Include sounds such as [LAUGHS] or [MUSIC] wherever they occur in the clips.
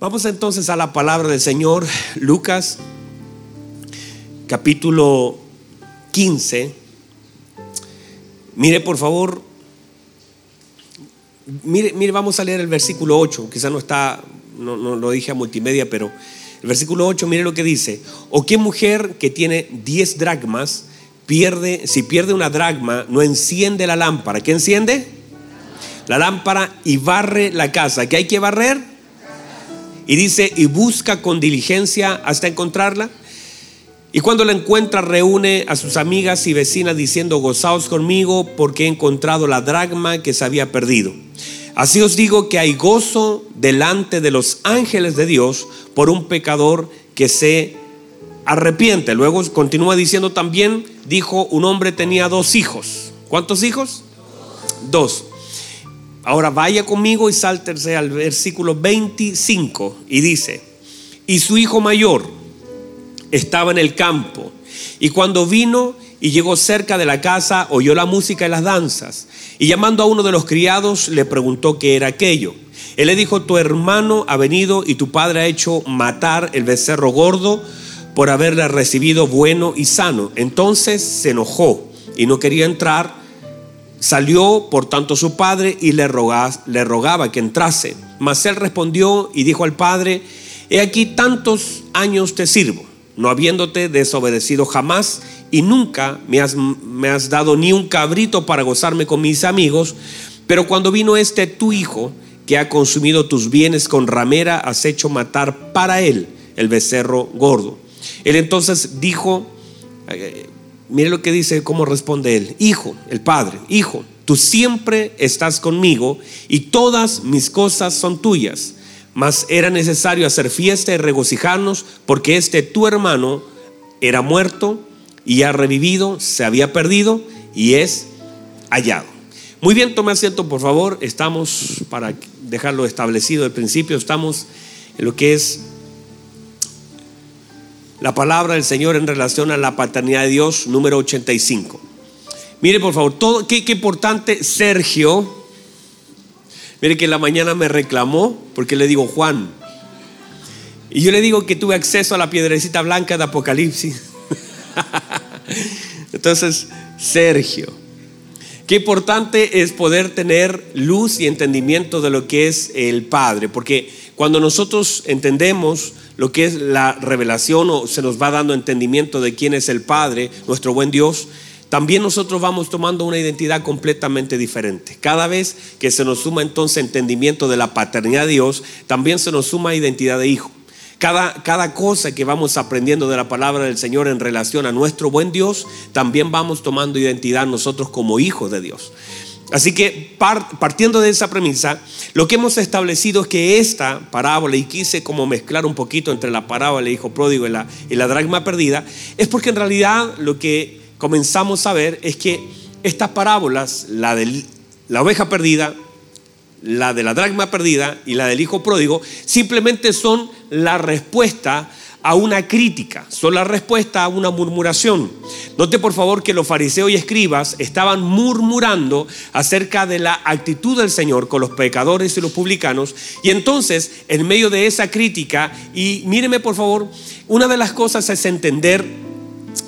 Vamos entonces a la palabra del Señor, Lucas, capítulo 15. Mire, por favor, mire, mire, vamos a leer el versículo 8, quizá no está, no, no lo dije a multimedia, pero el versículo 8, mire lo que dice. ¿O qué mujer que tiene 10 dracmas pierde, si pierde una dracma, no enciende la lámpara? ¿Qué enciende? La lámpara y barre la casa. ¿Qué hay que barrer? Y dice, y busca con diligencia hasta encontrarla. Y cuando la encuentra, reúne a sus amigas y vecinas diciendo, gozaos conmigo porque he encontrado la dragma que se había perdido. Así os digo que hay gozo delante de los ángeles de Dios por un pecador que se arrepiente. Luego continúa diciendo también, dijo, un hombre tenía dos hijos. ¿Cuántos hijos? Dos. Ahora vaya conmigo y sáltese al versículo 25 y dice, y su hijo mayor estaba en el campo y cuando vino y llegó cerca de la casa oyó la música y las danzas y llamando a uno de los criados le preguntó qué era aquello. Él le dijo, tu hermano ha venido y tu padre ha hecho matar el becerro gordo por haberle recibido bueno y sano. Entonces se enojó y no quería entrar Salió por tanto su padre y le rogaba, le rogaba que entrase. Mas él respondió y dijo al padre, he aquí tantos años te sirvo, no habiéndote desobedecido jamás y nunca me has, me has dado ni un cabrito para gozarme con mis amigos, pero cuando vino este tu hijo, que ha consumido tus bienes con ramera, has hecho matar para él el becerro gordo. Él entonces dijo, Mire lo que dice, cómo responde él. Hijo, el padre, hijo, tú siempre estás conmigo y todas mis cosas son tuyas. Mas era necesario hacer fiesta y regocijarnos porque este tu hermano era muerto y ha revivido, se había perdido y es hallado. Muy bien, tome asiento por favor. Estamos, para dejarlo establecido al principio, estamos en lo que es la palabra del Señor en relación a la paternidad de Dios, número 85. Mire, por favor, todo, qué, importante, Sergio. Mire que en la mañana me reclamó porque le digo Juan. Y yo le digo que tuve acceso a la piedrecita blanca de Apocalipsis. [LAUGHS] Entonces, Sergio. Qué importante es poder tener luz y entendimiento de lo que es el Padre, porque cuando nosotros entendemos lo que es la revelación o se nos va dando entendimiento de quién es el Padre, nuestro buen Dios, también nosotros vamos tomando una identidad completamente diferente. Cada vez que se nos suma entonces entendimiento de la paternidad de Dios, también se nos suma identidad de hijo. Cada, cada, cosa que vamos aprendiendo de la palabra del Señor en relación a nuestro buen Dios, también vamos tomando identidad nosotros como hijos de Dios. Así que partiendo de esa premisa, lo que hemos establecido es que esta parábola, y quise como mezclar un poquito entre la parábola del hijo pródigo y la, y la dragma perdida, es porque en realidad lo que comenzamos a ver es que estas parábolas, la de la oveja perdida, la de la dragma perdida y la del hijo pródigo, simplemente son la respuesta a una crítica, son la respuesta a una murmuración. Note por favor que los fariseos y escribas estaban murmurando acerca de la actitud del Señor con los pecadores y los publicanos. Y entonces, en medio de esa crítica, y míreme por favor, una de las cosas es entender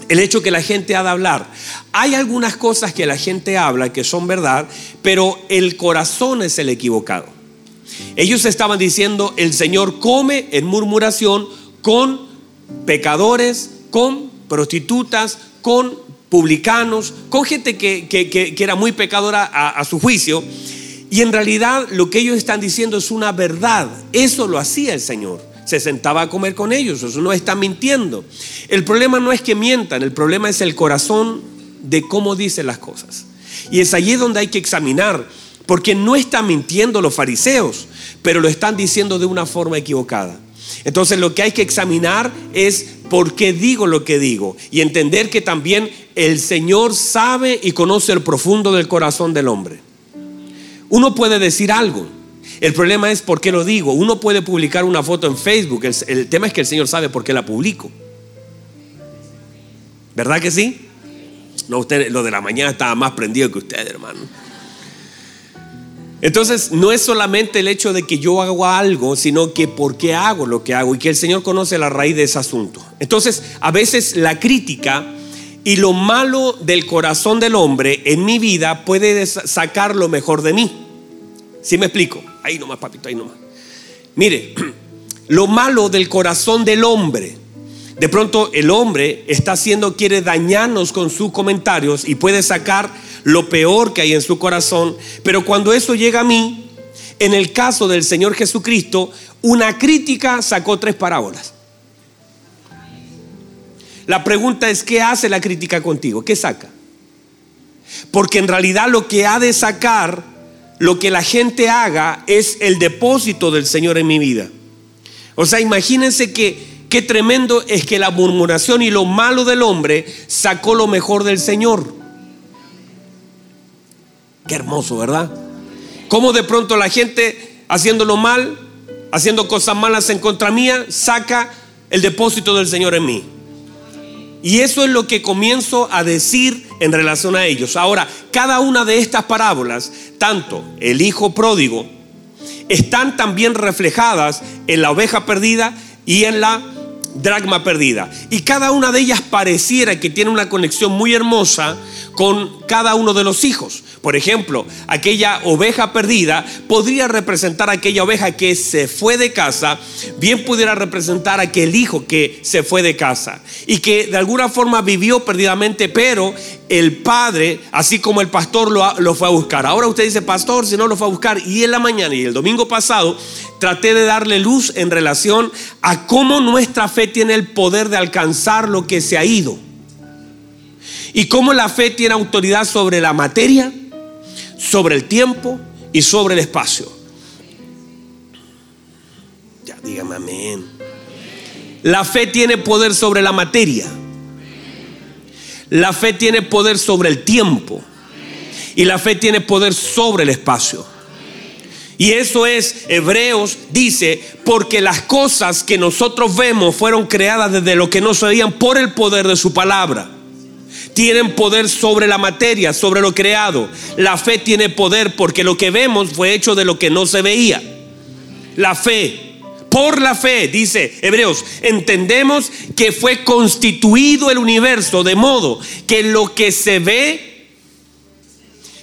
el hecho que la gente ha de hablar. Hay algunas cosas que la gente habla que son verdad, pero el corazón es el equivocado. Ellos estaban diciendo, el Señor come en murmuración con pecadores, con prostitutas, con publicanos, con gente que, era muy pecadora a, su juicio. Y en realidad lo que ellos están diciendo es una verdad. Eso lo hacía el Señor. Se sentaba a comer con ellos. Eso no está mintiendo. El problema no es que mientan, el problema es el corazón de cómo dicen las cosas. Y es allí donde hay que examinar, porque no están mintiendo los fariseos, pero lo están diciendo de una forma equivocada. Entonces lo que hay que examinar es por qué digo lo que digo y entender que también el Señor sabe y conoce el profundo del corazón del hombre. Uno puede decir algo, el problema es por qué lo digo. Uno puede publicar una foto en Facebook, el, tema es que el Señor sabe por qué la publico. ¿Verdad que sí? No, usted lo de la mañana estaba más prendido que usted, hermano. Entonces, no es solamente el hecho de que yo hago algo, sino que por qué hago lo que hago y que el Señor conoce la raíz de ese asunto. Entonces, a veces la crítica y lo malo del corazón del hombre en mi vida puede sacar lo mejor de mí. ¿Sí me explico? Ahí nomás, papito, ahí nomás. Mire, [CLEARS THROAT] lo malo del corazón del hombre. De pronto el hombre está haciendo, quiere dañarnos con sus comentarios y puede sacar lo peor que hay en su corazón. Pero cuando eso llega a mí, en el caso del Señor Jesucristo, una crítica sacó tres parábolas. La pregunta es, ¿qué hace la crítica contigo? ¿Qué saca? Porque en realidad lo que ha de sacar, lo que la gente haga, es el depósito del Señor en mi vida. O sea, imagínense que qué tremendo es que la murmuración y lo malo del hombre sacó lo mejor del Señor. Qué hermoso, ¿verdad? Cómo de pronto la gente haciéndolo mal, haciendo cosas malas en contra mía, saca el depósito del Señor en mí. Y eso es lo que comienzo a decir en relación a ellos. Ahora, cada una de estas parábolas, tanto el hijo pródigo, están también reflejadas en la oveja perdida y en la dragma perdida. Y cada una de ellas pareciera que tiene una conexión muy hermosa con cada uno de los hijos. Por ejemplo, aquella oveja perdida podría representar aquella oveja que se fue de casa, bien pudiera representar aquel hijo que se fue de casa y que de alguna forma vivió perdidamente, pero el padre, así como el pastor lo, lo fue a buscar. Ahora usted dice, pastor, si no lo fue a buscar. Y en la mañana y el domingo pasado traté de darle luz en relación a cómo nuestra fe tiene el poder de alcanzar lo que se ha ido. Y cómo la fe tiene autoridad sobre la materia, sobre el tiempo y sobre el espacio. Ya, dígame amén. La fe tiene poder sobre la materia. La fe tiene poder sobre el tiempo. Y la fe tiene poder sobre el espacio. Y eso es, Hebreos dice, porque las cosas que nosotros vemos fueron creadas desde lo que no se veían por el poder de su palabra tienen poder sobre la materia, sobre lo creado. La fe tiene poder porque lo que vemos fue hecho de lo que no se veía. La fe, por la fe, dice Hebreos, entendemos que fue constituido el universo de modo que lo que se ve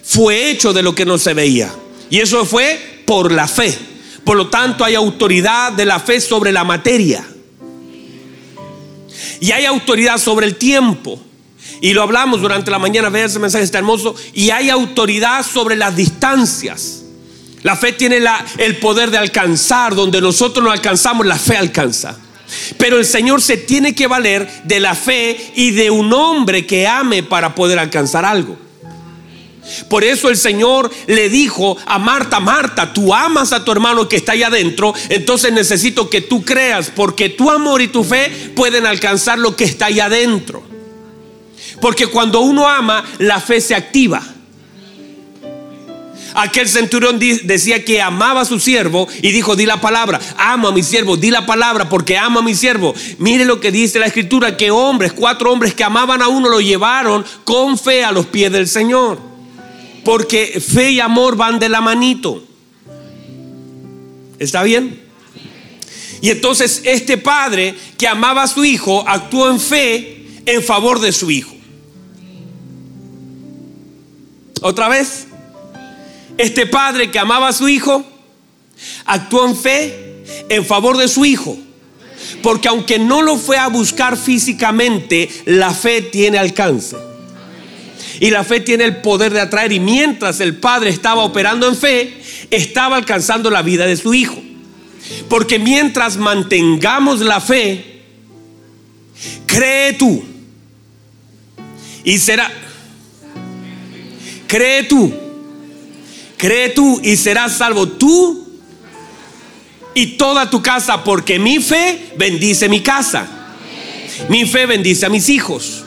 fue hecho de lo que no se veía. Y eso fue por la fe. Por lo tanto, hay autoridad de la fe sobre la materia. Y hay autoridad sobre el tiempo. Y lo hablamos durante la mañana, vean ese mensaje está hermoso. Y hay autoridad sobre las distancias. La fe tiene la, el poder de alcanzar, donde nosotros no alcanzamos, la fe alcanza. Pero el Señor se tiene que valer de la fe y de un hombre que ame para poder alcanzar algo. Por eso el Señor le dijo a Marta, Marta, tú amas a tu hermano que está allá adentro, entonces necesito que tú creas, porque tu amor y tu fe pueden alcanzar lo que está allá adentro. Porque cuando uno ama, la fe se activa. Aquel centurión decía que amaba a su siervo y dijo, di la palabra, amo a mi siervo, di la palabra porque amo a mi siervo. Mire lo que dice la escritura, que hombres, cuatro hombres que amaban a uno lo llevaron con fe a los pies del Señor. Porque fe y amor van de la manito. ¿Está bien? Y entonces este padre que amaba a su hijo actuó en fe en favor de su hijo. Otra vez, este padre que amaba a su hijo actuó en fe en favor de su hijo. Porque aunque no lo fue a buscar físicamente, la fe tiene alcance. Y la fe tiene el poder de atraer. Y mientras el padre estaba operando en fe, estaba alcanzando la vida de su hijo. Porque mientras mantengamos la fe, cree tú. Y será, cree tú, cree tú y serás salvo tú y toda tu casa, porque mi fe bendice mi casa. Mi fe bendice a mis hijos.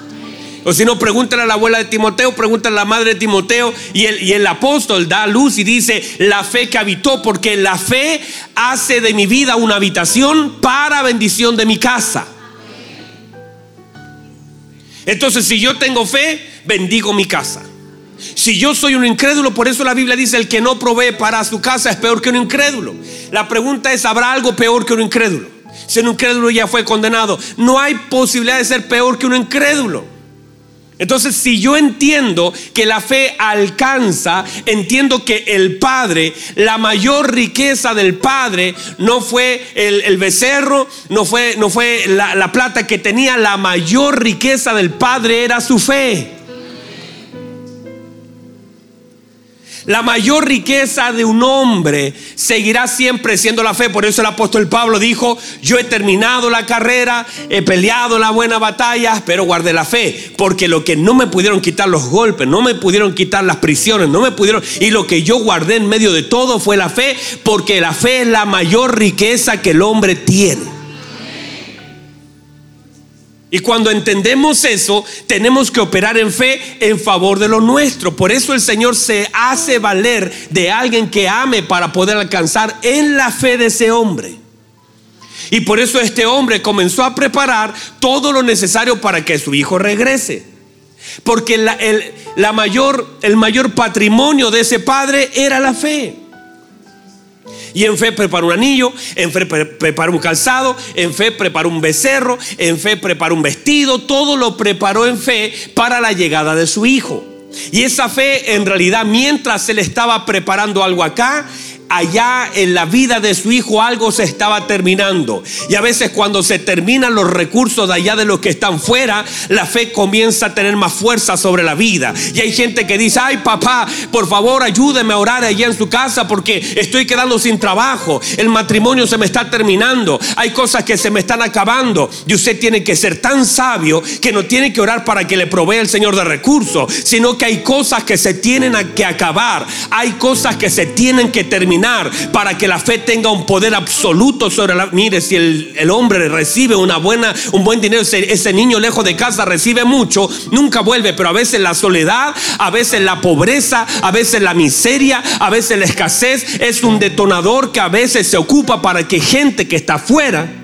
O si no, pregúntale a la abuela de Timoteo, pregúntale a la madre de Timoteo. Y el, y el apóstol da luz y dice, la fe que habitó, porque la fe hace de mi vida una habitación para bendición de mi casa. Entonces, si yo tengo fe, bendigo mi casa. Si yo soy un incrédulo, por eso la Biblia dice, el que no provee para su casa es peor que un incrédulo. La pregunta es, ¿habrá algo peor que un incrédulo? Si un incrédulo ya fue condenado, no hay posibilidad de ser peor que un incrédulo. Entonces, si yo entiendo que la fe alcanza, entiendo que el Padre, la mayor riqueza del Padre, no fue el, becerro, no fue, no fue la, la plata que tenía, la mayor riqueza del Padre era su fe. La mayor riqueza de un hombre seguirá siempre siendo la fe. Por eso el apóstol Pablo dijo, yo he terminado la carrera, he peleado la buena batalla, pero guardé la fe. Porque lo que no me pudieron quitar los golpes, no me pudieron quitar las prisiones, no me pudieron... Y lo que yo guardé en medio de todo fue la fe, porque la fe es la mayor riqueza que el hombre tiene. Y cuando entendemos eso, tenemos que operar en fe en favor de lo nuestro. Por eso el Señor se hace valer de alguien que ame para poder alcanzar en la fe de ese hombre. Y por eso este hombre comenzó a preparar todo lo necesario para que su hijo regrese. Porque el, la mayor, el mayor patrimonio de ese padre era la fe. Y en fe preparó un anillo, en fe preparó un calzado, en fe preparó un becerro, en fe preparó un vestido, todo lo preparó en fe para la llegada de su hijo. Y esa fe en realidad mientras él estaba preparando algo acá, allá en la vida de su hijo algo se estaba terminando. Y a veces cuando se terminan los recursos de allá de los que están fuera, la fe comienza a tener más fuerza sobre la vida. Y hay gente que dice, ay papá, por favor ayúdeme a orar allá en su casa porque estoy quedando sin trabajo. El matrimonio se me está terminando. Hay cosas que se me están acabando. Y usted tiene que ser tan sabio que no tiene que orar para que le provea el Señor de recursos, sino que hay cosas que se tienen que acabar. Hay cosas que se tienen que terminar para que la fe tenga un poder absoluto sobre la... Mire, si el, hombre recibe una buena, un buen dinero, ese, ese niño lejos de casa recibe mucho, nunca vuelve, pero a veces la soledad, a veces la pobreza, a veces la miseria, a veces la escasez es un detonador que a veces se ocupa para que gente que está afuera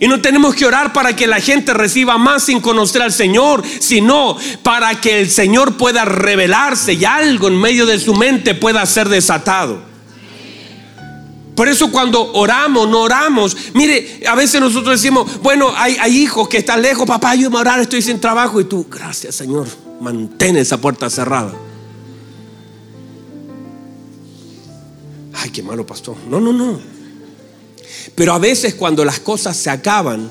y no tenemos que orar para que la gente reciba más sin conocer al Señor, sino para que el Señor pueda revelarse y algo en medio de su mente pueda ser desatado. Por eso cuando oramos, no oramos. Mire, a veces nosotros decimos, bueno, hay, hijos que están lejos, papá, ayúdame a orar, estoy sin trabajo. Y tú, gracias Señor, mantén esa puerta cerrada. Ay, qué malo pastor. No, no, no. Pero a veces cuando las cosas se acaban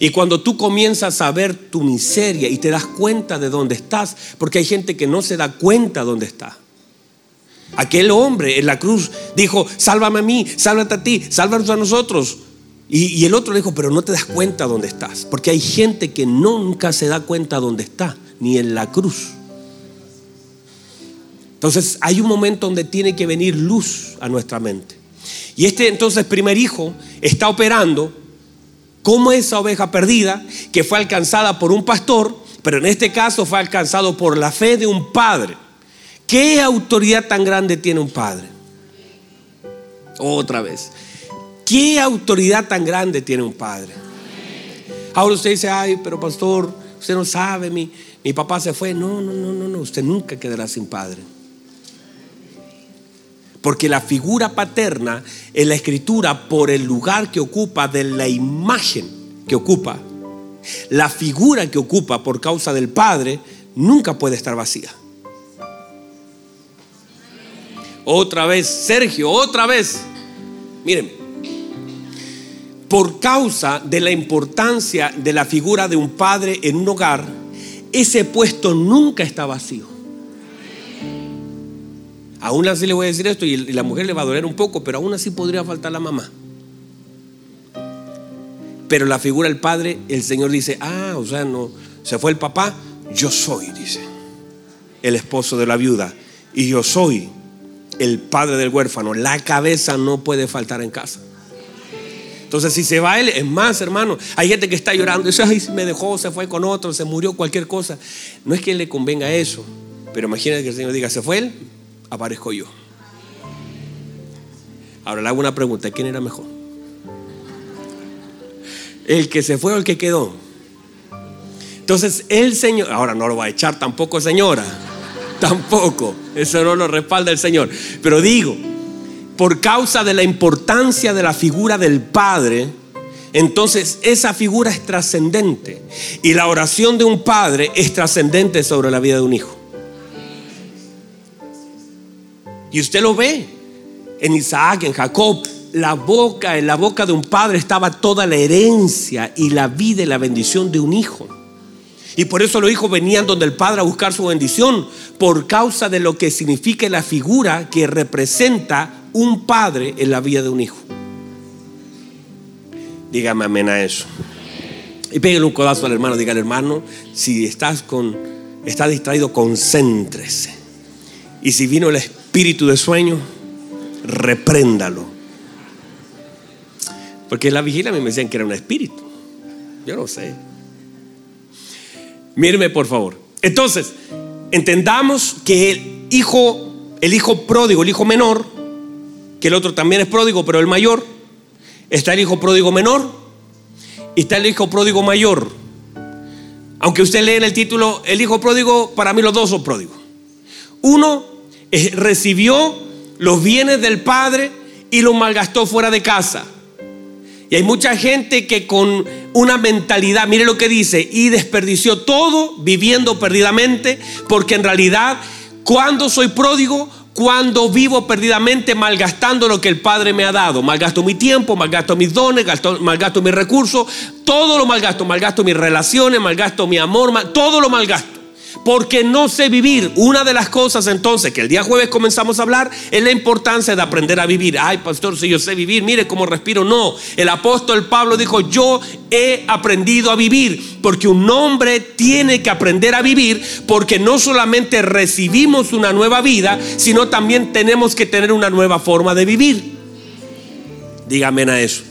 y cuando tú comienzas a ver tu miseria y te das cuenta de dónde estás, porque hay gente que no se da cuenta dónde está. Aquel hombre en la cruz dijo, sálvame a mí, sálvate a ti, sálvanos a nosotros. Y, el otro dijo, pero no te das cuenta dónde estás, porque hay gente que nunca se da cuenta dónde está, ni en la cruz. Entonces hay un momento donde tiene que venir luz a nuestra mente. Y este entonces primer hijo está operando como esa oveja perdida que fue alcanzada por un pastor, pero en este caso fue alcanzado por la fe de un padre. ¿Qué autoridad tan grande tiene un padre? Otra vez. ¿Qué autoridad tan grande tiene un padre? Ahora usted dice, ay, pero pastor, usted no sabe, mi, mi papá se fue. No, no, no, no, no, usted nunca quedará sin padre. Porque la figura paterna en la escritura, por el lugar que ocupa de la imagen que ocupa, la figura que ocupa por causa del Padre, nunca puede estar vacía. Otra vez, Sergio, otra vez. Miren, por causa de la importancia de la figura de un padre en un hogar, ese puesto nunca está vacío. Aún así le voy a decir esto y la mujer le va a doler un poco, pero aún así podría faltar la mamá. Pero la figura del padre, el Señor dice, ah, o sea, no, se fue el papá, yo soy, dice, el esposo de la viuda, y yo soy el padre del huérfano. La cabeza no puede faltar en casa. Entonces, si se va él, es más, hermano. Hay gente que está llorando, dice, ay, me dejó, se fue con otro, se murió, cualquier cosa. No es que le convenga eso, pero imagínate que el Señor diga, se fue él, aparezco yo. Ahora le hago una pregunta, ¿quién era mejor? ¿El que se fue o el que quedó? Entonces el Señor, ahora no lo va a echar tampoco señora, [LAUGHS] tampoco, eso no lo respalda el Señor. Pero digo, por causa de la importancia de la figura del Padre, entonces esa figura es trascendente. Y la oración de un padre es trascendente sobre la vida de un hijo. Y usted lo ve en Isaac, en Jacob. La boca, en la boca de un padre estaba toda la herencia y la vida y la bendición de un hijo. Y por eso los hijos venían donde el padre a buscar su bendición, por causa de lo que significa la figura que representa un padre en la vida de un hijo. Dígame amén a eso. Y pégale un codazo al hermano, dígale hermano, si estás con, está distraído, concéntrese. Y si vino el de sueño, repréndalo. Porque la vigilia me decían que era un espíritu. Yo no sé. Míreme por favor. Entonces, entendamos que el hijo, el hijo pródigo, el hijo menor, que el otro también es pródigo, pero el mayor, está el hijo pródigo menor y está el hijo pródigo mayor. Aunque usted lee en el título, el hijo pródigo, para mí los dos son pródigos. Uno recibió los bienes del padre y los malgastó fuera de casa. Y hay mucha gente que con una mentalidad, mire lo que dice, y desperdició todo viviendo perdidamente, porque en realidad cuando soy pródigo, cuando vivo perdidamente malgastando lo que el Padre me ha dado. Malgasto mi tiempo, malgasto mis dones, malgasto mis recursos, todo lo malgasto, malgasto mis relaciones, malgasto mi amor, todo lo malgasto porque no sé vivir. Una de las cosas entonces que el día jueves comenzamos a hablar es la importancia de aprender a vivir. Ay, pastor, si yo sé vivir, mire cómo respiro. No, el apóstol Pablo dijo, yo he aprendido a vivir, porque un hombre tiene que aprender a vivir, porque no solamente recibimos una nueva vida, sino también tenemos que tener una nueva forma de vivir. Dígame a eso.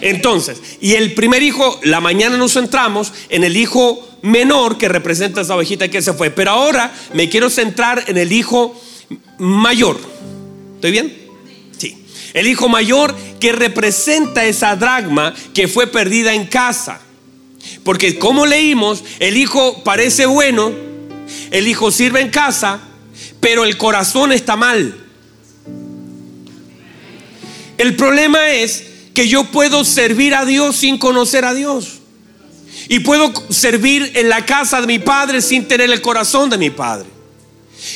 Entonces, y el primer hijo, la mañana nos centramos en el hijo menor que representa esa ovejita que se fue. Pero ahora me quiero centrar en el hijo mayor. ¿Estoy bien? Sí. El hijo mayor que representa esa dragma que fue perdida en casa. Porque como leímos, el hijo parece bueno, el hijo sirve en casa, pero el corazón está mal. El problema es que yo puedo servir a Dios sin conocer a Dios. Y puedo servir en la casa de mi padre sin tener el corazón de mi padre.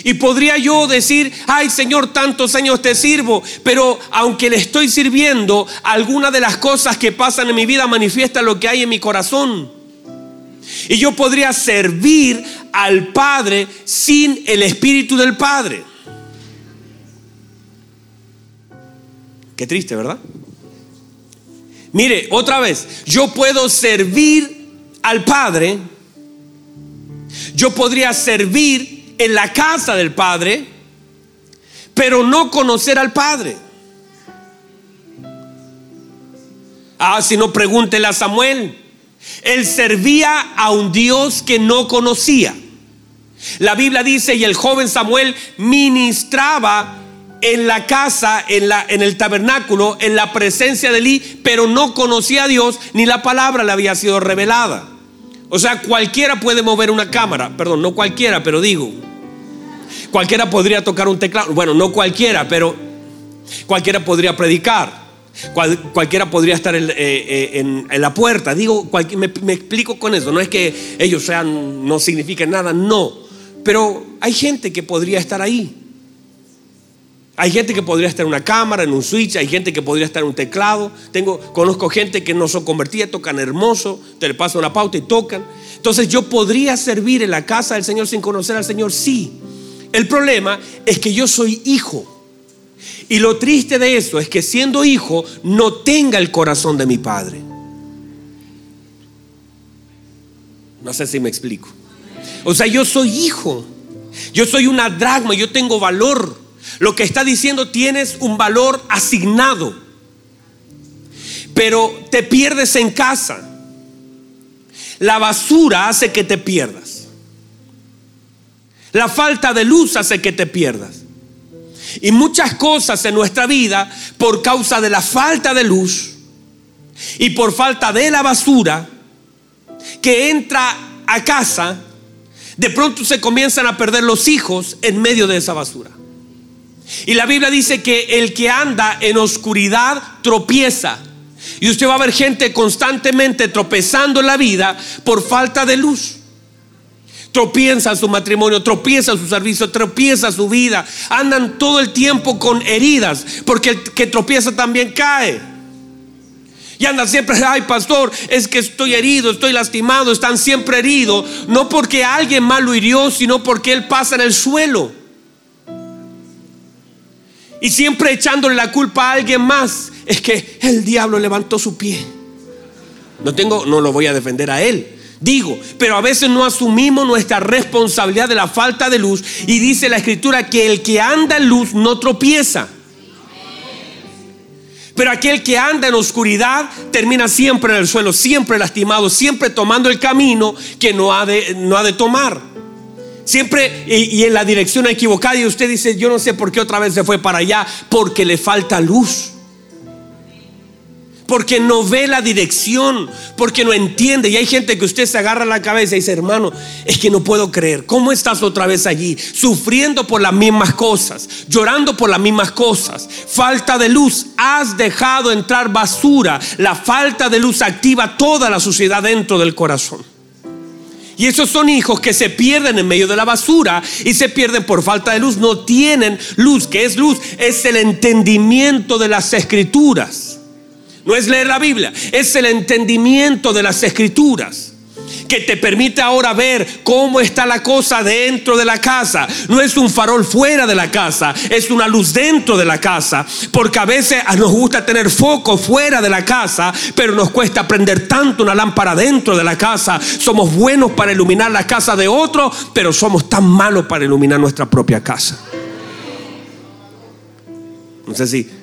Y podría yo decir, ay Señor, tantos años te sirvo, pero aunque le estoy sirviendo, alguna de las cosas que pasan en mi vida manifiesta lo que hay en mi corazón. Y yo podría servir al Padre sin el Espíritu del Padre. Qué triste, ¿verdad? Mire, otra vez, yo puedo servir al Padre, yo podría servir en la casa del Padre, pero no conocer al Padre. Ah, si no, pregúntele a Samuel. Él servía a un Dios que no conocía. La Biblia dice, y el joven Samuel ministraba en la casa, en, la, en el tabernáculo, en la presencia de Eli, pero no conocía a Dios, ni la palabra le había sido revelada. O sea, cualquiera puede mover una cámara, perdón, no cualquiera, pero digo, cualquiera podría tocar un teclado, bueno, no cualquiera, pero cualquiera podría predicar. cualquiera podría estar en, eh, eh, la puerta. Digo, me, explico con eso. No es que ellos sean, no signifiquen nada, no. Pero hay gente que podría estar ahí. Hay gente que podría estar en una cámara, en un switch, hay gente que podría estar en un teclado. Tengo, conozco gente que no son convertidas, tocan hermoso, te le paso una pauta y tocan. Entonces yo podría servir en la casa del Señor sin conocer al Señor, sí. El problema es que yo soy hijo. Y lo triste de eso es que siendo hijo no tenga el corazón de mi padre. No sé si me explico. O sea, yo soy hijo. Yo soy una dragma, yo tengo valor. Lo que está diciendo tienes un valor asignado, pero te pierdes en casa. La basura hace que te pierdas. La falta de luz hace que te pierdas. Y muchas cosas en nuestra vida, por causa de la falta de luz y por falta de la basura, que entra a casa, de pronto se comienzan a perder los hijos en medio de esa basura. Y la Biblia dice que el que anda en oscuridad tropieza. Y usted va a ver gente constantemente tropezando en la vida por falta de luz. Tropieza su matrimonio, tropieza su servicio, tropieza su vida. Andan todo el tiempo con heridas, porque el que tropieza también cae. Y andan siempre, [LAUGHS] ay pastor, es que estoy herido, estoy lastimado, están siempre heridos, no porque alguien mal lo hirió, sino porque él pasa en el suelo. Y siempre echándole la culpa a alguien más, es que el diablo levantó su pie. No tengo, no lo voy a defender a él. Digo, pero a veces no asumimos nuestra responsabilidad de la falta de luz y dice la escritura que el que anda en luz no tropieza. Pero aquel que anda en oscuridad termina siempre en el suelo, siempre lastimado, siempre tomando el camino que no ha de, no ha de tomar. Siempre y, en la dirección equivocada y usted dice, yo no sé por qué otra vez se fue para allá, porque le falta luz porque no ve la dirección, porque no entiende. Y hay gente que usted se agarra la cabeza y dice, hermano, es que no puedo creer. ¿Cómo estás otra vez allí? Sufriendo por las mismas cosas, llorando por las mismas cosas. Falta de luz. Has dejado entrar basura. La falta de luz activa toda la suciedad dentro del corazón. Y esos son hijos que se pierden en medio de la basura y se pierden por falta de luz. No tienen luz. ¿Qué es luz? Es el entendimiento de las escrituras. No es leer la Biblia, es el entendimiento de las escrituras que te permite ahora ver cómo está la cosa dentro de la casa. No es un farol fuera de la casa, es una luz dentro de la casa. Porque a veces nos gusta tener foco fuera de la casa, pero nos cuesta prender tanto una lámpara dentro de la casa. Somos buenos para iluminar la casa de otro, pero somos tan malos para iluminar nuestra propia casa. No sé si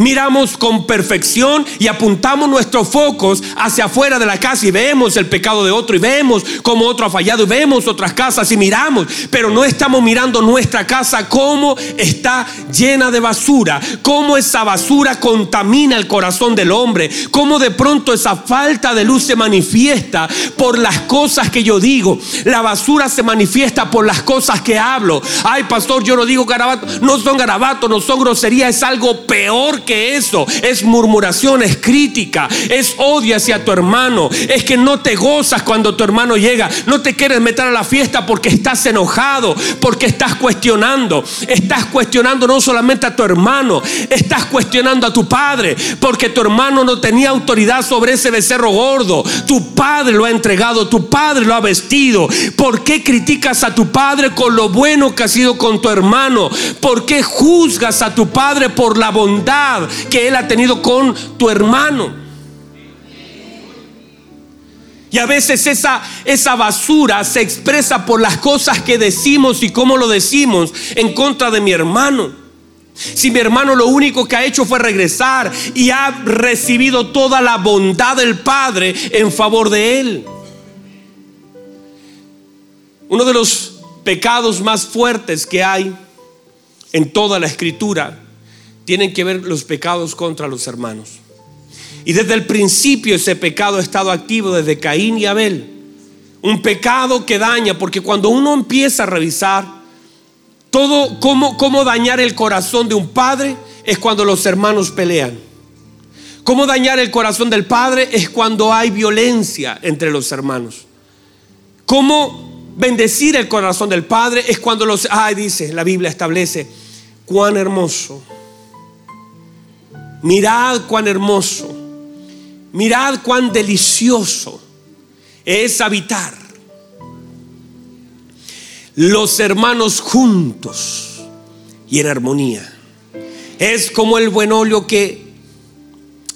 miramos con perfección y apuntamos nuestros focos hacia afuera de la casa y vemos el pecado de otro y vemos cómo otro ha fallado y vemos otras casas y miramos, pero no estamos mirando nuestra casa como está llena de basura, cómo esa basura contamina el corazón del hombre, cómo de pronto esa falta de luz se manifiesta por las cosas que yo digo, la basura se manifiesta por las cosas que hablo. Ay, pastor, yo no digo garabato, no son garabatos, no son groserías, es algo peor que eso, es murmuración, es crítica, es odio hacia tu hermano, es que no te gozas cuando tu hermano llega, no te quieres meter a la fiesta porque estás enojado, porque estás cuestionando, estás cuestionando no solamente a tu hermano, estás cuestionando a tu padre, porque tu hermano no tenía autoridad sobre ese becerro gordo, tu padre lo ha entregado, tu padre lo ha vestido, ¿por qué criticas a tu padre con lo bueno que ha sido con tu hermano? ¿Por qué juzgas a tu padre por la bondad? Que Él ha tenido con tu hermano. Y a veces esa, esa basura se expresa por las cosas que decimos y cómo lo decimos en contra de mi hermano. Si mi hermano lo único que ha hecho fue regresar y ha recibido toda la bondad del Padre en favor de él. Uno de los pecados más fuertes que hay en toda la escritura tienen que ver los pecados contra los hermanos. Y desde el principio ese pecado ha estado activo desde Caín y Abel. Un pecado que daña, porque cuando uno empieza a revisar todo cómo, cómo dañar el corazón de un padre es cuando los hermanos pelean. Cómo dañar el corazón del padre es cuando hay violencia entre los hermanos. Cómo bendecir el corazón del padre es cuando los, ay, dice, la Biblia establece, cuán hermoso Mirad cuán hermoso, mirad cuán delicioso es habitar los hermanos juntos y en armonía. Es como el buen óleo que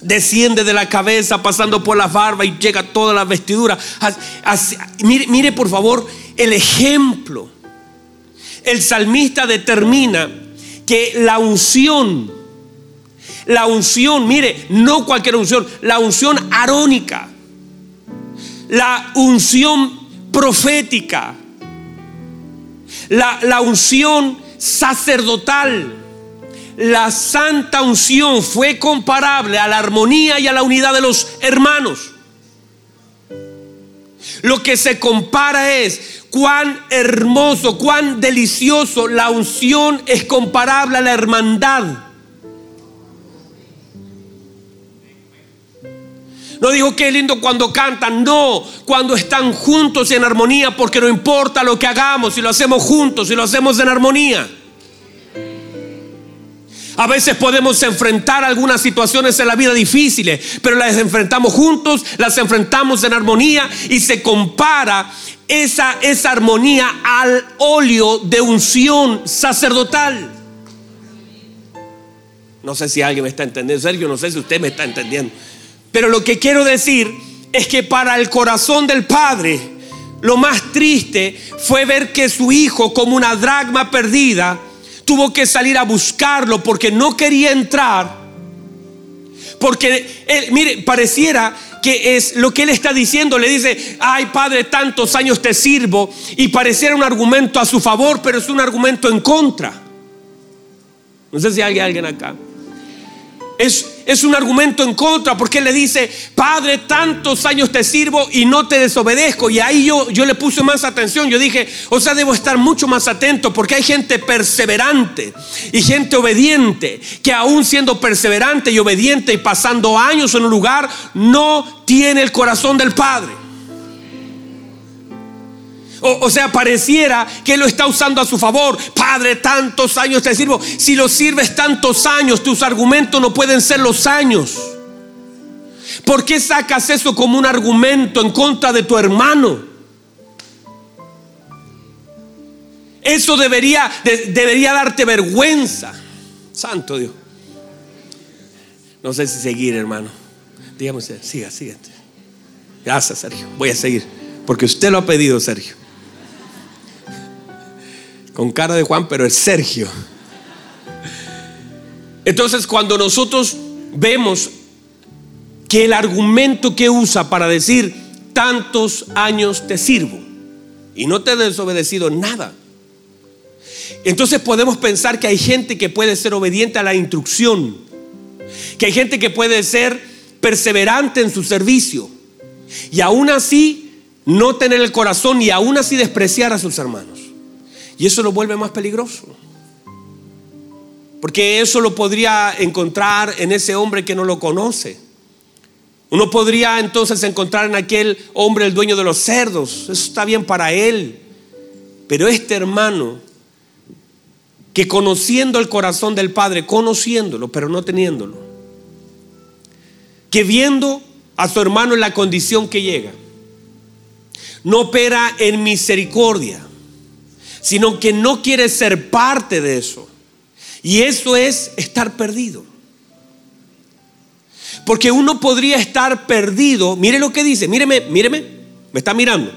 desciende de la cabeza pasando por la barba y llega a toda la vestidura. mire, mire por favor el ejemplo. El salmista determina que la unción la unción, mire, no cualquier unción, la unción arónica, la unción profética, la, la unción sacerdotal. La santa unción fue comparable a la armonía y a la unidad de los hermanos. Lo que se compara es cuán hermoso, cuán delicioso la unción es comparable a la hermandad. No digo que lindo cuando cantan, no, cuando están juntos en armonía, porque no importa lo que hagamos, si lo hacemos juntos, si lo hacemos en armonía. A veces podemos enfrentar algunas situaciones en la vida difíciles, pero las enfrentamos juntos, las enfrentamos en armonía y se compara esa, esa armonía al óleo de unción sacerdotal. No sé si alguien me está entendiendo, Sergio, no sé si usted me está entendiendo. Pero lo que quiero decir es que para el corazón del Padre, lo más triste fue ver que su hijo, como una dragma perdida, tuvo que salir a buscarlo porque no quería entrar. Porque, él, mire, pareciera que es lo que él está diciendo. Le dice, ay Padre, tantos años te sirvo. Y pareciera un argumento a su favor, pero es un argumento en contra. No sé si hay alguien acá. Es, es, un argumento en contra porque le dice, Padre, tantos años te sirvo y no te desobedezco. Y ahí yo, yo le puse más atención. Yo dije, o sea, debo estar mucho más atento porque hay gente perseverante y gente obediente que aún siendo perseverante y obediente y pasando años en un lugar, no tiene el corazón del Padre. O, sea, pareciera que lo está usando a su favor. Padre, tantos años te sirvo. Si lo sirves tantos años, tus argumentos no pueden ser los años. ¿Por qué sacas eso como un argumento en contra de tu hermano? Eso debería, debería darte vergüenza. Santo Dios. No sé si seguir, hermano. Dígame siga, siga. Gracias, Sergio. Voy a seguir. Porque usted lo ha pedido, Sergio con cara de Juan, pero es Sergio. Entonces, cuando nosotros vemos que el argumento que usa para decir tantos años te sirvo y no te he desobedecido nada, entonces podemos pensar que hay gente que puede ser obediente a la instrucción, que hay gente que puede ser perseverante en su servicio y aún así no tener el corazón y aún así despreciar a sus hermanos. Y eso lo vuelve más peligroso. Porque eso lo podría encontrar en ese hombre que no lo conoce. Uno podría entonces encontrar en aquel hombre el dueño de los cerdos. Eso está bien para él. Pero este hermano, que conociendo el corazón del Padre, conociéndolo, pero no teniéndolo, que viendo a su hermano en la condición que llega, no opera en misericordia, sino que no quiere ser parte de eso. Y eso es estar perdido. Porque uno podría estar perdido. Mire lo que dice, míreme, míreme, me está mirando.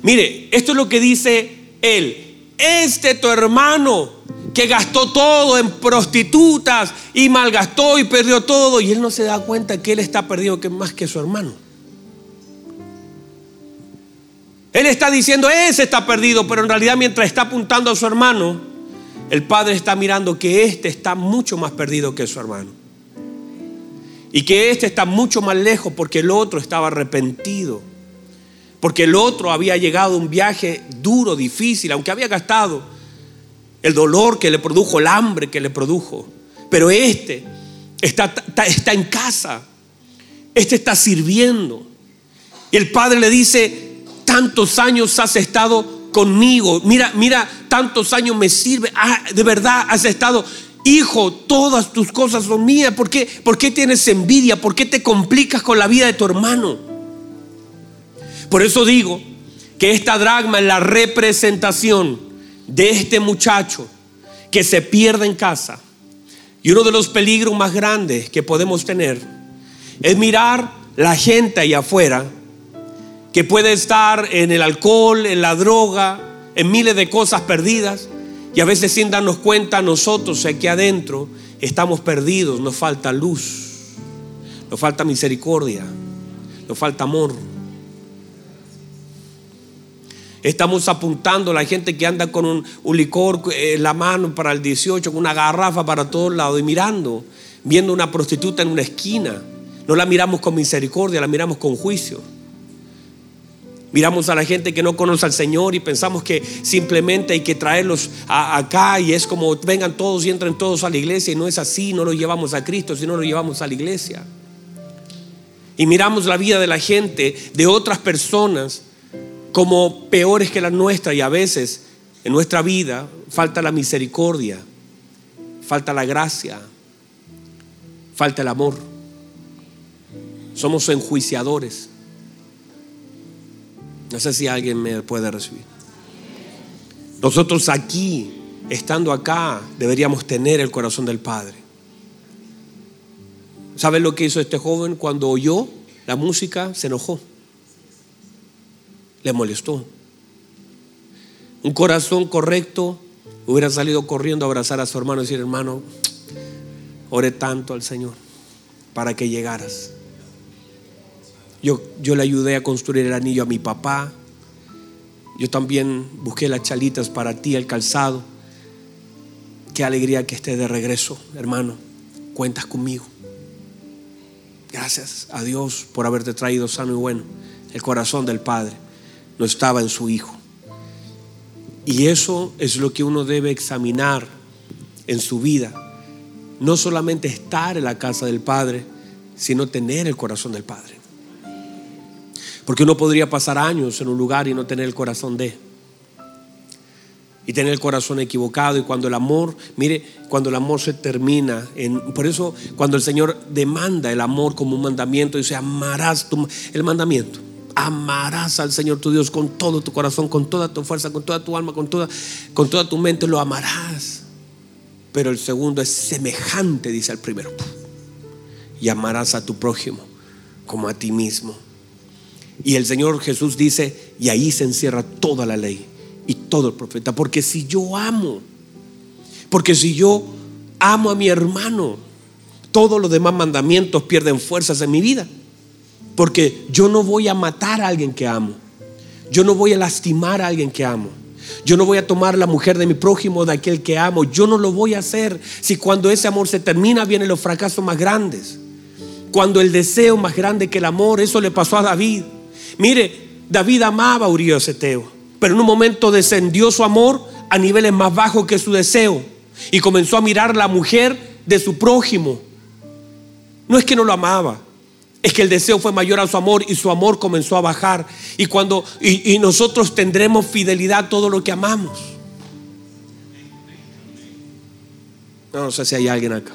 Mire, esto es lo que dice él. Este tu hermano que gastó todo en prostitutas y malgastó y perdió todo y él no se da cuenta que él está perdido que más que su hermano. Él está diciendo, ese está perdido, pero en realidad mientras está apuntando a su hermano, el padre está mirando que este está mucho más perdido que su hermano. Y que este está mucho más lejos porque el otro estaba arrepentido. Porque el otro había llegado a un viaje duro, difícil, aunque había gastado el dolor que le produjo, el hambre que le produjo. Pero este está, está en casa. Este está sirviendo. Y el padre le dice, tantos años has estado conmigo, mira, mira, tantos años me sirve, ah, de verdad has estado, hijo, todas tus cosas son mías, ¿por qué, ¿por qué tienes envidia? ¿Por qué te complicas con la vida de tu hermano? Por eso digo que esta dragma es la representación de este muchacho que se pierde en casa. Y uno de los peligros más grandes que podemos tener es mirar la gente allá afuera que puede estar en el alcohol, en la droga, en miles de cosas perdidas. Y a veces sin darnos cuenta nosotros aquí adentro estamos perdidos, nos falta luz, nos falta misericordia, nos falta amor. Estamos apuntando a la gente que anda con un, licor en la mano para el 18, con una garrafa para todos lados y mirando, viendo una prostituta en una esquina No la miramos con misericordia, la miramos con juicio. Miramos a la gente que no conoce al Señor y pensamos que simplemente hay que traerlos acá y es como vengan todos y entren todos a la iglesia y no es así, no lo llevamos a Cristo, sino lo llevamos a la iglesia. Y miramos la vida de la gente, de otras personas, como peores que la nuestra y a veces en nuestra vida falta la misericordia, falta la gracia, falta el amor. Somos enjuiciadores. No sé si alguien me puede recibir. Nosotros aquí, estando acá, deberíamos tener el corazón del Padre. ¿Sabes lo que hizo este joven cuando oyó la música? Se enojó. Le molestó. Un corazón correcto hubiera salido corriendo a abrazar a su hermano y decir, hermano, ore tanto al Señor para que llegaras. Yo, yo le ayudé a construir el anillo a mi papá. Yo también busqué las chalitas para ti, el calzado. Qué alegría que esté de regreso, hermano. Cuentas conmigo. Gracias a Dios por haberte traído sano y bueno. El corazón del Padre no estaba en su Hijo. Y eso es lo que uno debe examinar en su vida. No solamente estar en la casa del Padre, sino tener el corazón del Padre. Porque uno podría pasar años en un lugar y no tener el corazón de. Y tener el corazón equivocado. Y cuando el amor, mire, cuando el amor se termina. En, por eso, cuando el Señor demanda el amor como un mandamiento, dice: Amarás el mandamiento. Amarás al Señor tu Dios con todo tu corazón, con toda tu fuerza, con toda tu alma, con toda, con toda tu mente. Lo amarás. Pero el segundo es semejante, dice el primero. Y amarás a tu prójimo como a ti mismo. Y el Señor Jesús dice, y ahí se encierra toda la ley y todo el profeta. Porque si yo amo, porque si yo amo a mi hermano, todos los demás mandamientos pierden fuerzas en mi vida. Porque yo no voy a matar a alguien que amo. Yo no voy a lastimar a alguien que amo. Yo no voy a tomar la mujer de mi prójimo, de aquel que amo. Yo no lo voy a hacer si cuando ese amor se termina vienen los fracasos más grandes. Cuando el deseo más grande que el amor, eso le pasó a David. Mire, David amaba a Urias Seteo, pero en un momento descendió su amor a niveles más bajos que su deseo y comenzó a mirar la mujer de su prójimo. No es que no lo amaba, es que el deseo fue mayor a su amor y su amor comenzó a bajar. Y cuando y, nosotros tendremos fidelidad a todo lo que amamos. No sé si hay alguien acá.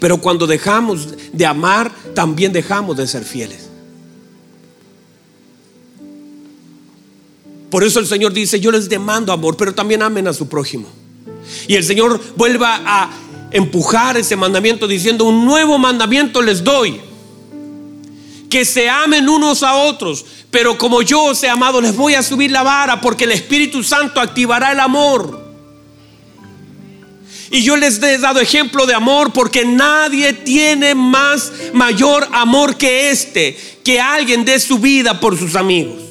Pero cuando dejamos de amar, también dejamos de ser fieles. Por eso el Señor dice, yo les demando amor, pero también amen a su prójimo. Y el Señor vuelva a empujar ese mandamiento diciendo, un nuevo mandamiento les doy. Que se amen unos a otros, pero como yo os he amado, les voy a subir la vara porque el Espíritu Santo activará el amor. Y yo les he dado ejemplo de amor porque nadie tiene más mayor amor que este, que alguien dé su vida por sus amigos.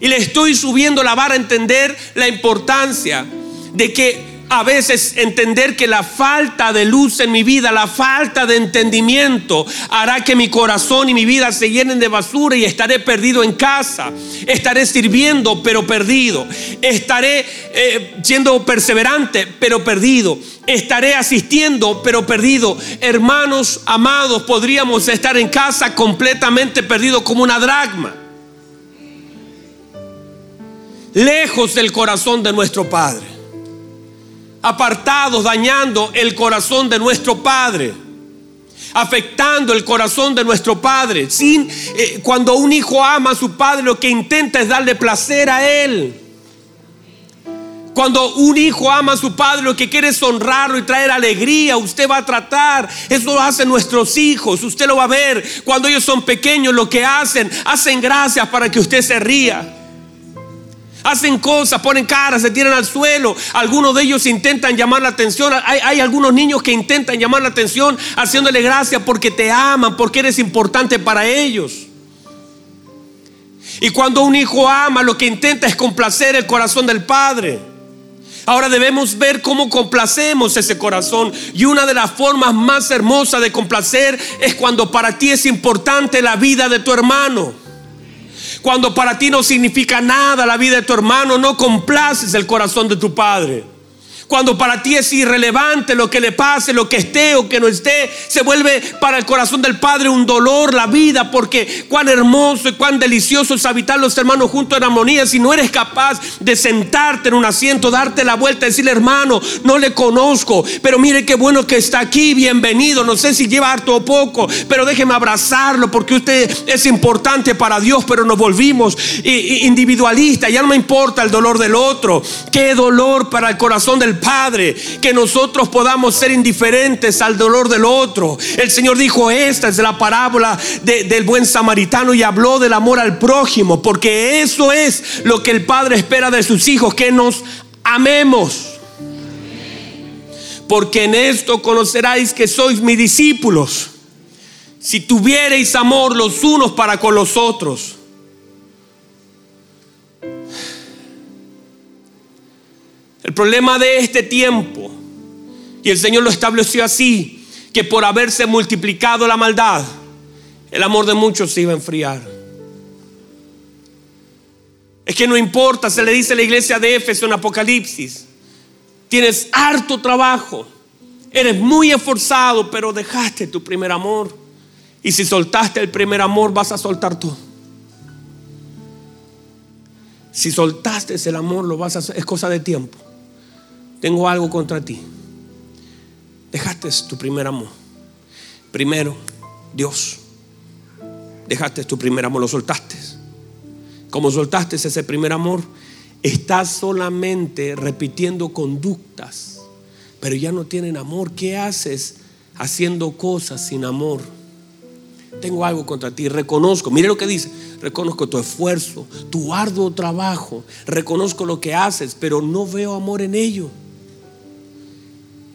Y le estoy subiendo la vara a entender la importancia de que a veces entender que la falta de luz en mi vida, la falta de entendimiento hará que mi corazón y mi vida se llenen de basura y estaré perdido en casa. Estaré sirviendo pero perdido. Estaré eh, siendo perseverante pero perdido. Estaré asistiendo pero perdido. Hermanos amados, podríamos estar en casa completamente perdido como una dragma lejos del corazón de nuestro Padre, apartados, dañando el corazón de nuestro Padre, afectando el corazón de nuestro Padre. Sin, eh, cuando un hijo ama a su Padre, lo que intenta es darle placer a Él. Cuando un hijo ama a su padre, lo que quiere es honrarlo y traer alegría. Usted va a tratar. Eso lo hacen nuestros hijos. Usted lo va a ver. Cuando ellos son pequeños, lo que hacen, hacen gracias para que usted se ría. Hacen cosas, ponen caras, se tiran al suelo. Algunos de ellos intentan llamar la atención. Hay, algunos niños que intentan llamar la atención haciéndole gracia porque te aman, porque eres importante para ellos. Y cuando un hijo ama, lo que intenta es complacer el corazón del padre. Ahora debemos ver cómo complacemos ese corazón. Y una de las formas más hermosas de complacer es cuando para ti es importante la vida de tu hermano. Cuando para ti no significa nada la vida de tu hermano, no complaces el corazón de tu padre. Cuando para ti es irrelevante lo que le pase, lo que esté o que no esté, se vuelve para el corazón del Padre un dolor la vida, porque cuán hermoso y cuán delicioso es habitar los hermanos juntos en armonía. Si no eres capaz de sentarte en un asiento, darte la vuelta, decirle, hermano, no le conozco, pero mire qué bueno que está aquí, bienvenido. No sé si lleva harto o poco, pero déjeme abrazarlo porque usted es importante para Dios, pero nos volvimos individualistas. Ya no me importa el dolor del otro. Qué dolor para el corazón del Padre, que nosotros podamos ser indiferentes al dolor del otro. El Señor dijo, esta es la parábola del buen samaritano y habló del amor al prójimo, porque eso es lo que el Padre espera de sus hijos, que nos amemos. Porque en esto conoceráis que sois mis discípulos, si tuviereis amor los unos para con los otros. El problema de este tiempo, y el Señor lo estableció así, que por haberse multiplicado la maldad, el amor de muchos se iba a enfriar. Es que no importa, se le dice a la iglesia de Éfeso en Apocalipsis, tienes harto trabajo, eres muy esforzado, pero dejaste tu primer amor. Y si soltaste el primer amor, vas a soltar todo. Si soltaste el amor, lo vas a es cosa de tiempo tengo algo contra ti. Dejaste tu primer amor. Primero, Dios. Dejaste tu primer amor, lo soltaste. Como soltaste ese primer amor, estás solamente repitiendo conductas, pero ya no tienen amor. ¿Qué haces haciendo cosas sin amor? Tengo algo contra ti, reconozco, mire lo que dice, reconozco tu esfuerzo, tu arduo trabajo, reconozco lo que haces, pero no veo amor en ello.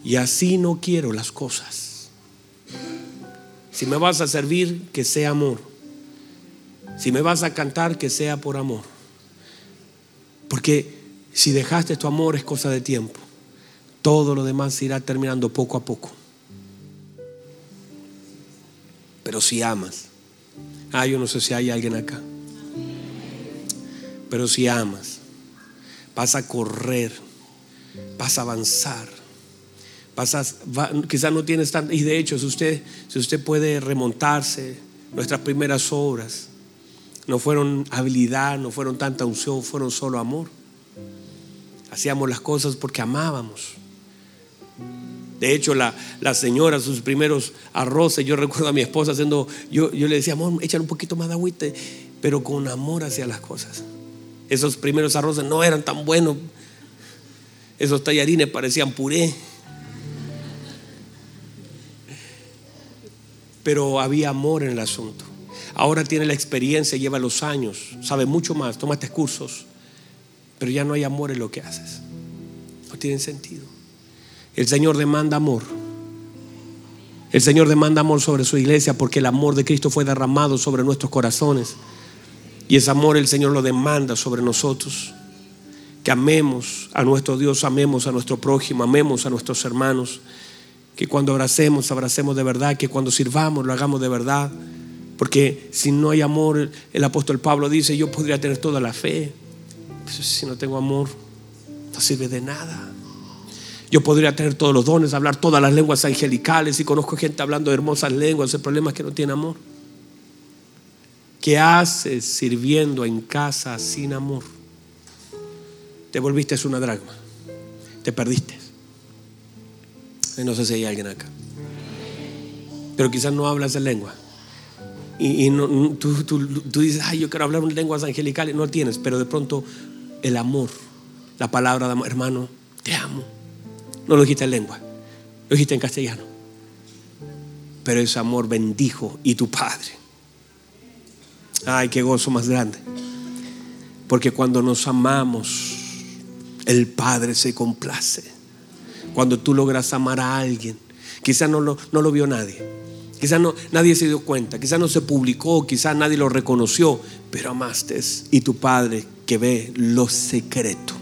Y así no quiero las cosas. Si me vas a servir, que sea amor. Si me vas a cantar, que sea por amor. Porque si dejaste tu amor es cosa de tiempo. Todo lo demás irá terminando poco a poco. Pero si amas, ah, yo no sé si hay alguien acá. Pero si amas, vas a correr, vas a avanzar quizás no tienes tanto, y de hecho, si usted, si usted puede remontarse, nuestras primeras obras no fueron habilidad, no fueron tanta unción, fueron solo amor. Hacíamos las cosas porque amábamos. De hecho, la, la, señora, sus primeros arroces, yo [LAUGHS] recuerdo a mi esposa haciendo, yo, yo le decía, amor, échale un poquito más de agüite, pero con amor hacía las cosas. Esos primeros arroces no eran tan buenos, esos tallarines parecían puré. Pero había amor en el asunto. Ahora tiene la experiencia, lleva los años, sabe mucho más, tomaste cursos, pero ya no hay amor en lo que haces. No tiene sentido. El Señor demanda amor. El Señor demanda amor sobre su iglesia porque el amor de Cristo fue derramado sobre nuestros corazones. Y ese amor el Señor lo demanda sobre nosotros. Que amemos a nuestro Dios, amemos a nuestro prójimo, amemos a nuestros hermanos que cuando abracemos, abracemos de verdad, que cuando sirvamos, lo hagamos de verdad. Porque si no hay amor, el apóstol Pablo dice, yo podría tener toda la fe, pero si no tengo amor, no sirve de nada. Yo podría tener todos los dones, hablar todas las lenguas angelicales y conozco gente hablando hermosas lenguas, el problema es que no tiene amor. ¿Qué haces sirviendo en casa sin amor? Te volviste una dragma, te perdiste. No sé si hay alguien acá. Pero quizás no hablas de lengua. Y, tú, dices, ay, yo quiero hablar en lenguas angelicales. No tienes, pero de pronto el amor, la palabra de amor, hermano, te amo. No lo dijiste en lengua, lo dijiste en castellano. Pero ese amor bendijo y tu Padre. Ay, qué gozo más grande. Porque cuando nos amamos, el Padre se complace. Cuando tú logras amar a alguien, quizás no lo, no lo vio nadie, quizás no, nadie se dio cuenta, quizás no se publicó, quizás nadie lo reconoció, pero amaste y tu Padre que ve lo secreto.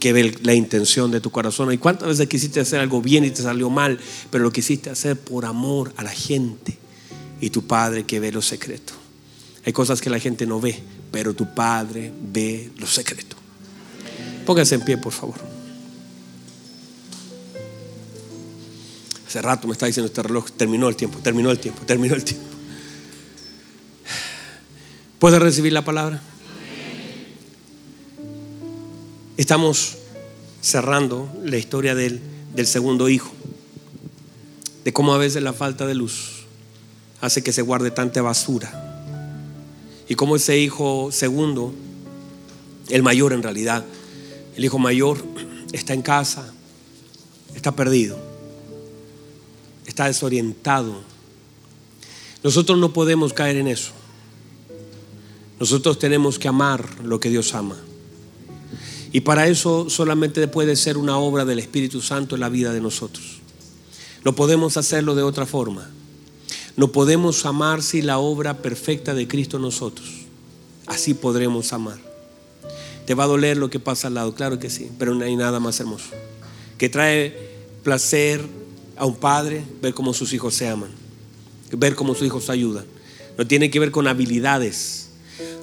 que ve la intención de tu corazón. ¿Y cuántas veces quisiste hacer algo bien y te salió mal, pero lo quisiste hacer por amor a la gente? Y tu Padre que ve lo secreto. Hay cosas que la gente no ve, pero tu Padre ve lo secreto. Póngase en pie, por favor. Hace rato me está diciendo este reloj, terminó el tiempo, terminó el tiempo, terminó el tiempo. ¿Puede recibir la palabra? Estamos cerrando la historia del, del segundo hijo, de cómo a veces la falta de luz hace que se guarde tanta basura. Y cómo ese hijo segundo, el mayor en realidad, el hijo mayor está en casa, está perdido, está desorientado. Nosotros no podemos caer en eso. Nosotros tenemos que amar lo que Dios ama. Y para eso solamente puede ser una obra del Espíritu Santo en la vida de nosotros. No podemos hacerlo de otra forma. No podemos amar sin la obra perfecta de Cristo en nosotros. Así podremos amar. ¿Te va a doler lo que pasa al lado? Claro que sí, pero no hay nada más hermoso. Que trae placer a un padre ver cómo sus hijos se aman, ver cómo sus hijos ayudan. No tiene que ver con habilidades.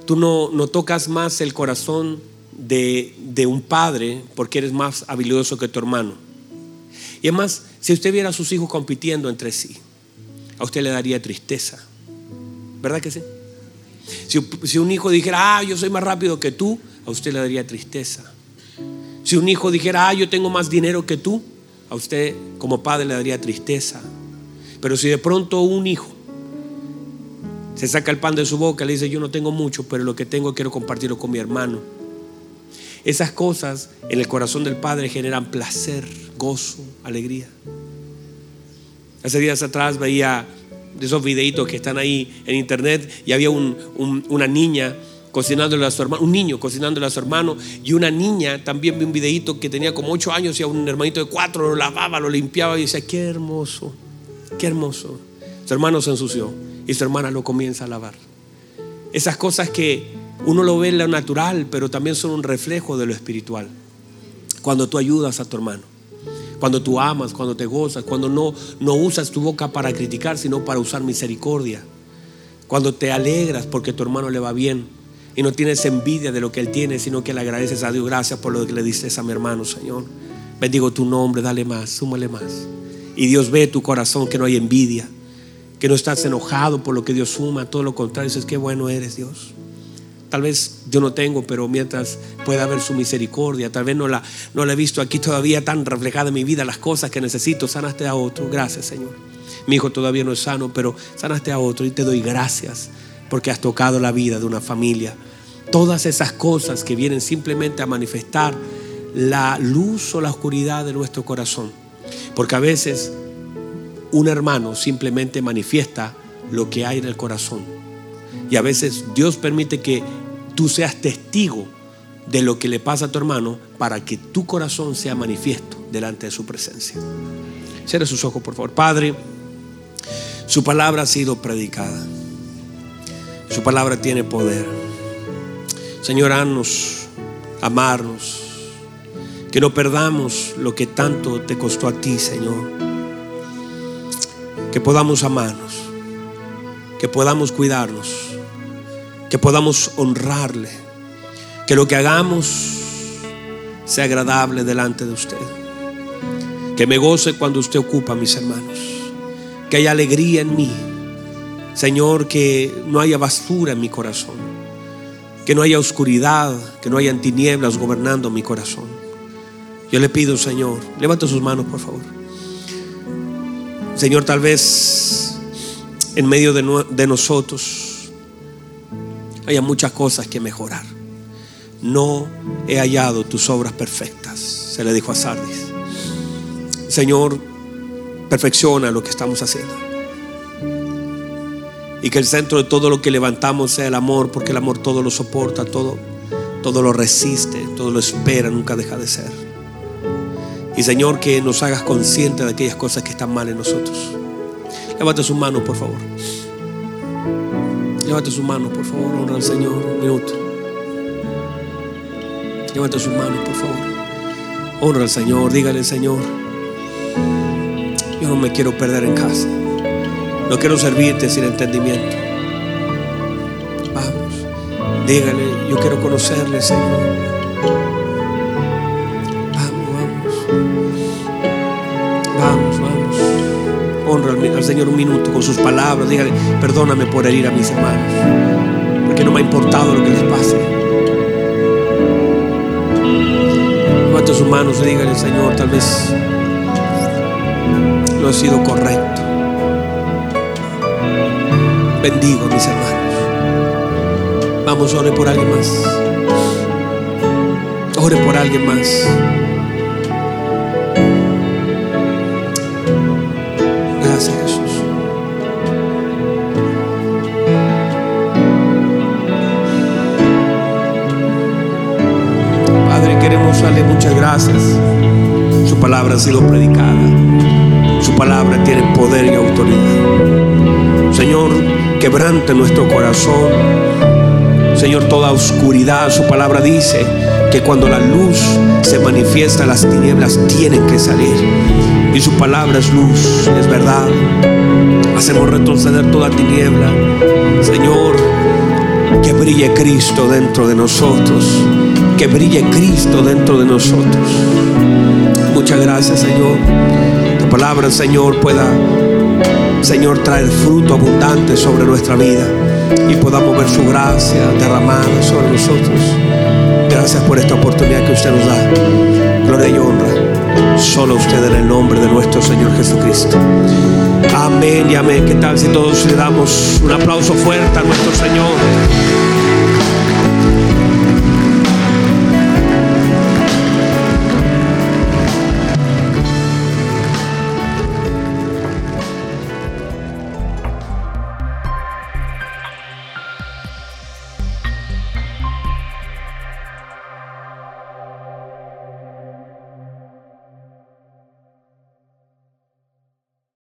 Tú no, no tocas más el corazón de, un padre porque eres más habilidoso que tu hermano. Y además, si usted viera a sus hijos compitiendo entre sí, a usted le daría tristeza. ¿Verdad que sí? Si, un hijo dijera, ah, yo soy más rápido que tú, a usted le daría tristeza. Si un hijo dijera, ah, yo tengo más dinero que tú, a usted como padre le daría tristeza. Pero si de pronto un hijo se saca el pan de su boca, le dice, yo no tengo mucho, pero lo que tengo quiero compartirlo con mi hermano. Esas cosas en el corazón del Padre generan placer, gozo, alegría. Hace días atrás veía de esos videitos que están ahí en internet y había una niña cocinándole a su hermano, un niño cocinándole a su hermano y una niña también vi un videito que tenía como ocho años y a un hermanito de cuatro lo lavaba, lo limpiaba y decía, qué hermoso, qué hermoso. Su hermano se ensució y su hermana lo comienza a lavar. Esas cosas que uno lo ve en lo natural, pero también son un reflejo de lo espiritual. Cuando tú ayudas a tu hermano, cuando tú amas, cuando te gozas, cuando no, no usas tu boca para criticar, sino para usar misericordia. Cuando te alegras porque tu hermano le va bien y no tienes envidia de lo que él tiene, sino que le agradeces a Dios, gracias por lo que le dices a mi hermano, Señor. Bendigo tu nombre, dale más, súmale más. Y Dios ve tu corazón que no hay envidia, que no estás enojado por lo que Dios suma, todo lo contrario, dices, qué bueno eres Dios. Tal vez yo no tengo, pero mientras pueda haber su misericordia, tal vez no la, no la he visto aquí todavía tan reflejada en mi vida, las cosas que necesito, sanaste a otro. Gracias, Señor. Mi hijo todavía no es sano, pero sanaste a otro y te doy gracias porque has tocado la vida de una familia. Todas esas cosas que vienen simplemente a manifestar la luz o la oscuridad de nuestro corazón. Porque a veces un hermano simplemente manifiesta lo que hay en el corazón y a veces Dios permite que tú seas testigo de lo que le pasa a tu hermano para que tu corazón sea manifiesto delante de su presencia. Cierre sus ojos, por favor. Padre, su palabra ha sido predicada. Su palabra tiene poder. Señor, haznos amarnos. Que no perdamos lo que tanto te costó a ti, Señor. Que podamos amarnos. Que podamos cuidarnos que podamos honrarle, que lo que hagamos sea agradable delante de usted, que me goce cuando usted ocupa mis hermanos, que haya alegría en mí, Señor, que no haya basura en mi corazón, que no haya oscuridad, que no haya tinieblas gobernando mi corazón. Yo le pido, Señor, levante sus manos, por favor. Señor, tal vez en medio de, de nosotros, hay muchas cosas que mejorar. No he hallado tus obras perfectas, se le dijo a Sardis. Señor, perfecciona lo que estamos haciendo. Y que el centro de todo lo que levantamos sea el amor, porque el amor todo lo soporta, todo, todo lo resiste, todo lo espera, nunca deja de ser. Y Señor, que nos hagas conscientes de aquellas cosas que están mal en nosotros. Levante su mano, por favor. Levante sus manos, por favor. Honra al Señor. Un minuto. Levante sus manos, por favor. Honra al Señor, dígale Señor, yo no me quiero perder en casa. No quiero servirte sin entendimiento. Vamos, dígale, yo quiero conocerle, Señor. Vamos, vamos. Vamos, vamos. Honra al, Señor un minuto con sus palabras. Dígale, perdóname por herir a mis hermanos. Porque no me ha importado lo que les pase. Levante sus manos y dígale, Señor, tal vez no he sido correcto. Bendigo mis hermanos. Vamos, ore por alguien más. Ore por alguien más. Gracias, Jesús. Padre, queremos darle muchas gracias. Su palabra ha sido predicada. Su palabra tiene poder y autoridad. Señor, quebrante nuestro corazón. Señor, toda oscuridad, su palabra dice que cuando la luz se manifiesta, las tinieblas tienen que salir. Y su palabra es luz, es verdad. Hacemos retroceder toda tiniebla. Señor, que brille Cristo dentro de nosotros. Que brille Cristo dentro de nosotros. Muchas gracias, Señor. Tu palabra, Señor, pueda, Señor, traer fruto abundante sobre nuestra vida y podamos ver su gracia derramada sobre nosotros. Gracias por esta oportunidad que usted nos da. Gloria y honra. Solo usted en el nombre de nuestro Señor Jesucristo. Amén y amén. ¿Qué tal si todos le damos un aplauso fuerte a nuestro Señor?